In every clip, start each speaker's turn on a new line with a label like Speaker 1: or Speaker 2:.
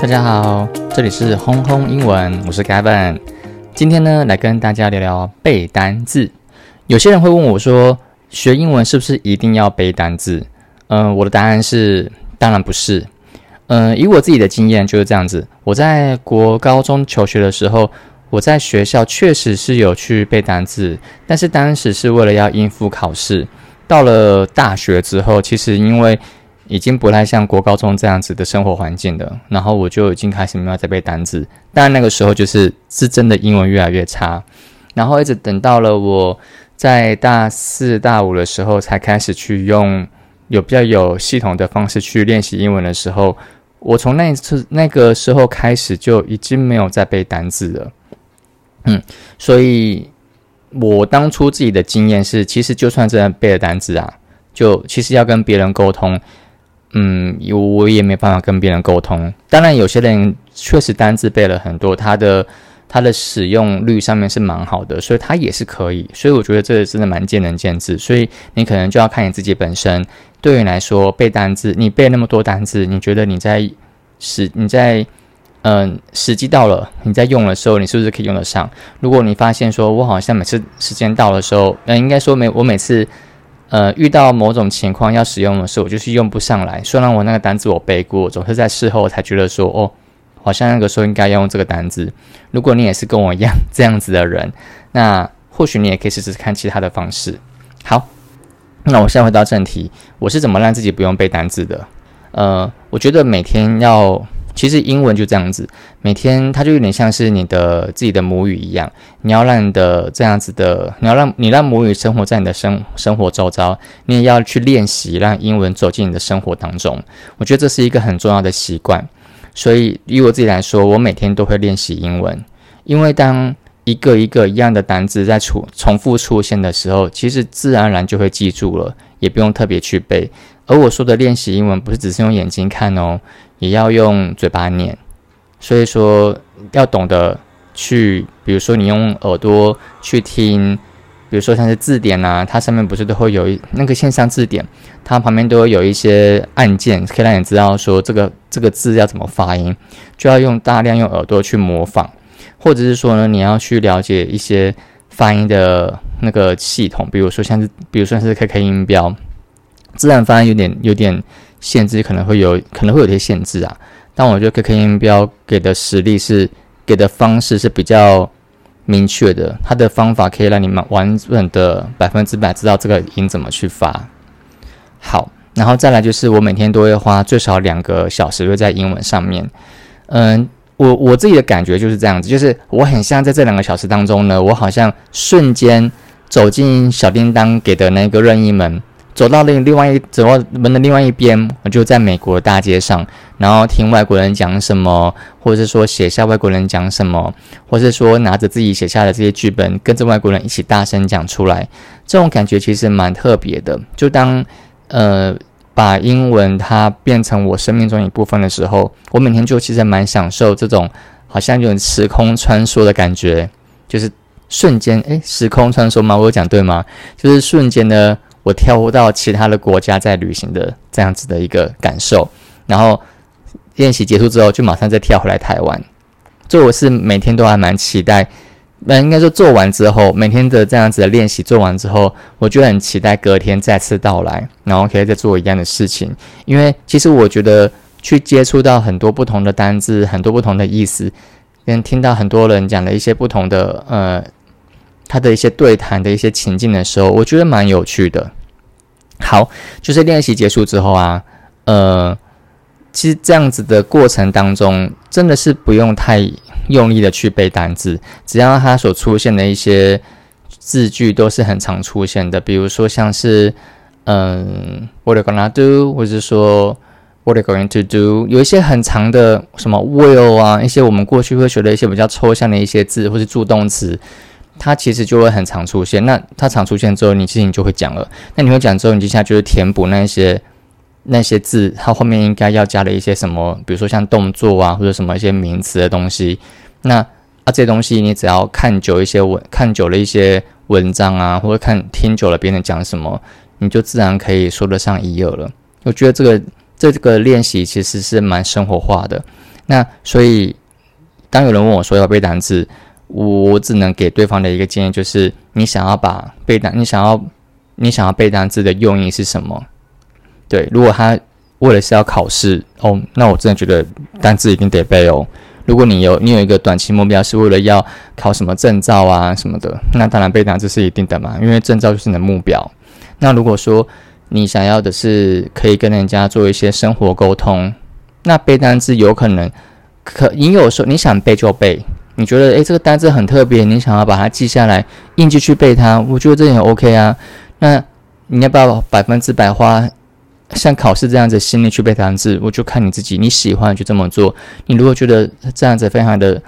Speaker 1: 大家好，这里是轰轰英文，我是 Gavin。今天呢，来跟大家聊聊背单字。有些人会问我说，学英文是不是一定要背单字？嗯，我的答案是，当然不是。嗯，以我自己的经验就是这样子。我在国高中求学的时候，我在学校确实是有去背单字，但是当时是为了要应付考试。到了大学之后，其实因为已经不太像国高中这样子的生活环境了，然后我就已经开始没有在背单词，但那个时候就是是真的英文越来越差，然后一直等到了我在大四大五的时候才开始去用有比较有系统的方式去练习英文的时候，我从那一次那个时候开始就已经没有再背单字了，嗯，所以我当初自己的经验是，其实就算真的背了单字啊，就其实要跟别人沟通。嗯，我也没办法跟别人沟通。当然，有些人确实单字背了很多，他的他的使用率上面是蛮好的，所以他也是可以。所以我觉得这真的蛮见仁见智。所以你可能就要看你自己本身。对你来说，背单字，你背那么多单字，你觉得你在时你在嗯时机到了，你在用的时候，你是不是可以用得上？如果你发现说我好像每次时间到的时候，那应该说每我每次。呃，遇到某种情况要使用的时候，我就是用不上来。虽然我那个单子我背过，总是在事后才觉得说，哦，好像那个时候应该要用这个单子。如果你也是跟我一样这样子的人，那或许你也可以试试看其他的方式。好，那我现在回到正题，我是怎么让自己不用背单字的？呃，我觉得每天要。其实英文就这样子，每天它就有点像是你的自己的母语一样。你要让你的这样子的，你要让你让母语生活在你的生生活周遭，你也要去练习让英文走进你的生活当中。我觉得这是一个很重要的习惯。所以以我自己来说，我每天都会练习英文，因为当一个一个一样的单字在出重复出现的时候，其实自然而然就会记住了，也不用特别去背。而我说的练习英文，不是只是用眼睛看哦。也要用嘴巴念，所以说要懂得去，比如说你用耳朵去听，比如说像是字典啊，它上面不是都会有一那个线上字典，它旁边都会有一些按键，可以让你知道说这个这个字要怎么发音，就要用大量用耳朵去模仿，或者是说呢，你要去了解一些发音的那个系统，比如说像是比如说是 KK 音标，自然发音有点有点。限制可能会有，可能会有些限制啊。但我觉得 KK 音标给的实力是给的方式是比较明确的，它的方法可以让你们完整的百分之百知道这个音怎么去发。好，然后再来就是我每天都会花最少两个小时会在英文上面。嗯，我我自己的感觉就是这样子，就是我很像在这两个小时当中呢，我好像瞬间走进小叮当给的那个任意门。走到另另外一走到门的另外一边，我就在美国的大街上，然后听外国人讲什么，或者是说写下外国人讲什么，或者是说拿着自己写下的这些剧本，跟着外国人一起大声讲出来，这种感觉其实蛮特别的。就当呃把英文它变成我生命中一部分的时候，我每天就其实蛮享受这种好像有时空穿梭的感觉，就是瞬间诶，时空穿梭吗？我有讲对吗？就是瞬间的。我跳到其他的国家在旅行的这样子的一个感受，然后练习结束之后就马上再跳回来台湾。这我是每天都还蛮期待，那应该说做完之后，每天的这样子的练习做完之后，我就很期待隔天再次到来，然后可以再做一样的事情。因为其实我觉得去接触到很多不同的单字，很多不同的意思，跟听到很多人讲的一些不同的呃他的一些对谈的一些情境的时候，我觉得蛮有趣的。好，就是练习结束之后啊，呃，其实这样子的过程当中，真的是不用太用力的去背单词，只要它所出现的一些字句都是很常出现的，比如说像是嗯，what are you gonna do，或者说 what are you going to do，有一些很长的什么 will 啊，一些我们过去会学的一些比较抽象的一些字，或是助动词。它其实就会很常出现，那它常出现之后，你其实你就会讲了。那你会讲之后，你接下来就是填补那些那些字，它后面应该要加的一些什么，比如说像动作啊，或者什么一些名词的东西。那啊这些东西，你只要看久一些文，看久了一些文章啊，或者看听久了别人讲什么，你就自然可以说得上一二了。我觉得这个这个练习其实是蛮生活化的。那所以，当有人问我说要背单词，我只能给对方的一个建议就是：你想要把背单，你想要你想要背单词的用意是什么？对，如果他为了是要考试哦，那我真的觉得单词一定得背哦。如果你有你有一个短期目标是为了要考什么证照啊什么的，那当然背单词是一定的嘛，因为证照就是你的目标。那如果说你想要的是可以跟人家做一些生活沟通，那背单词有可能可你有时候你想背就背，你觉得诶这个单词很特别，你想要把它记下来，硬记去背它，我觉得这也 OK 啊。那你要不要百分之百花？像考试这样子，心力去背单词，我就看你自己，你喜欢就这么做。你如果觉得这样子非常的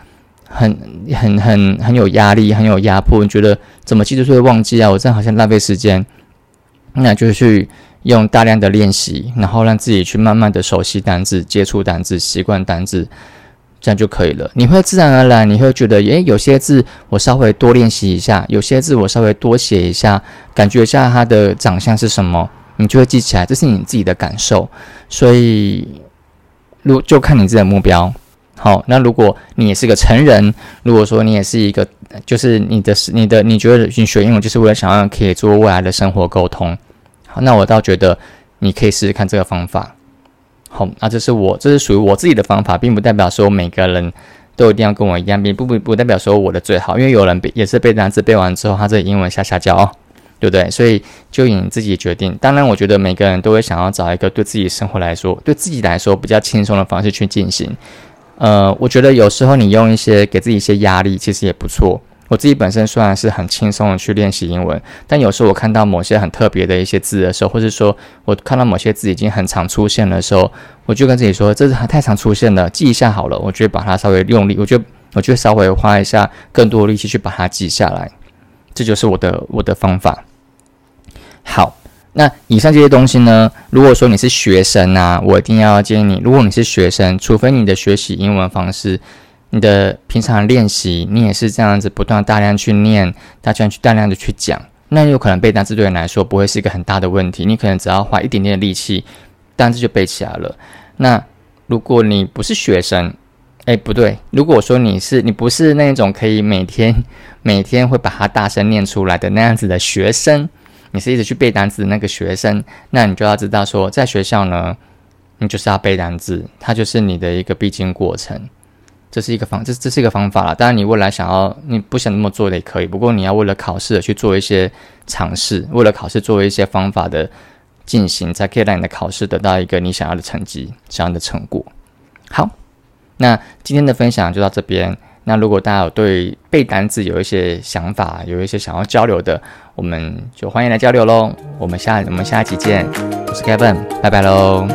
Speaker 1: 很、很、很、很有压力、很有压迫，你觉得怎么记都是会忘记啊？我这样好像浪费时间。那就去用大量的练习，然后让自己去慢慢的熟悉单字、接触单字、习惯单字，这样就可以了。你会自然而然，你会觉得，诶，有些字我稍微多练习一下，有些字我稍微多写一下，感觉一下它的长相是什么。你就会记起来，这是你自己的感受，所以，如就看你自己的目标。好，那如果你也是个成人，如果说你也是一个，就是你的、你的，你觉得你学英文就是为了想要可以做未来的生活沟通，好，那我倒觉得你可以试试看这个方法。好，那这是我，这是属于我自己的方法，并不代表说每个人都一定要跟我一样，并不不不代表说我的最好，因为有人也是背单词背完之后，他这英文下下教。对不对？所以就以你自己决定。当然，我觉得每个人都会想要找一个对自己生活来说、对自己来说比较轻松的方式去进行。呃，我觉得有时候你用一些给自己一些压力，其实也不错。我自己本身虽然是很轻松的去练习英文，但有时候我看到某些很特别的一些字的时候，或者说我看到某些字已经很常出现的时候，我就跟自己说：“这是太常出现了，记一下好了。”我就把它稍微用力，我就我就稍微花一下更多的力气去把它记下来。这就是我的我的方法。好，那以上这些东西呢？如果说你是学生啊，我一定要建议你，如果你是学生，除非你的学习英文方式，你的平常练习，你也是这样子不断大量去念，大量去大量的去讲，那有可能背单词对你来说不会是一个很大的问题，你可能只要花一点点的力气，单词就背起来了。那如果你不是学生，哎，不对，如果说你是你不是那种可以每天 每天会把它大声念出来的那样子的学生。你是一直去背单词的那个学生，那你就要知道说，在学校呢，你就是要背单词，它就是你的一个必经过程。这是一个方，这这是一个方法了。当然，你未来想要你不想那么做的也可以，不过你要为了考试而去做一些尝试，为了考试做一些方法的进行，才可以让你的考试得到一个你想要的成绩，想要的成果。好，那今天的分享就到这边。那如果大家有对背单词有一些想法，有一些想要交流的，我们就欢迎来交流喽。我们下我们下期见，我是 Kevin，拜拜喽。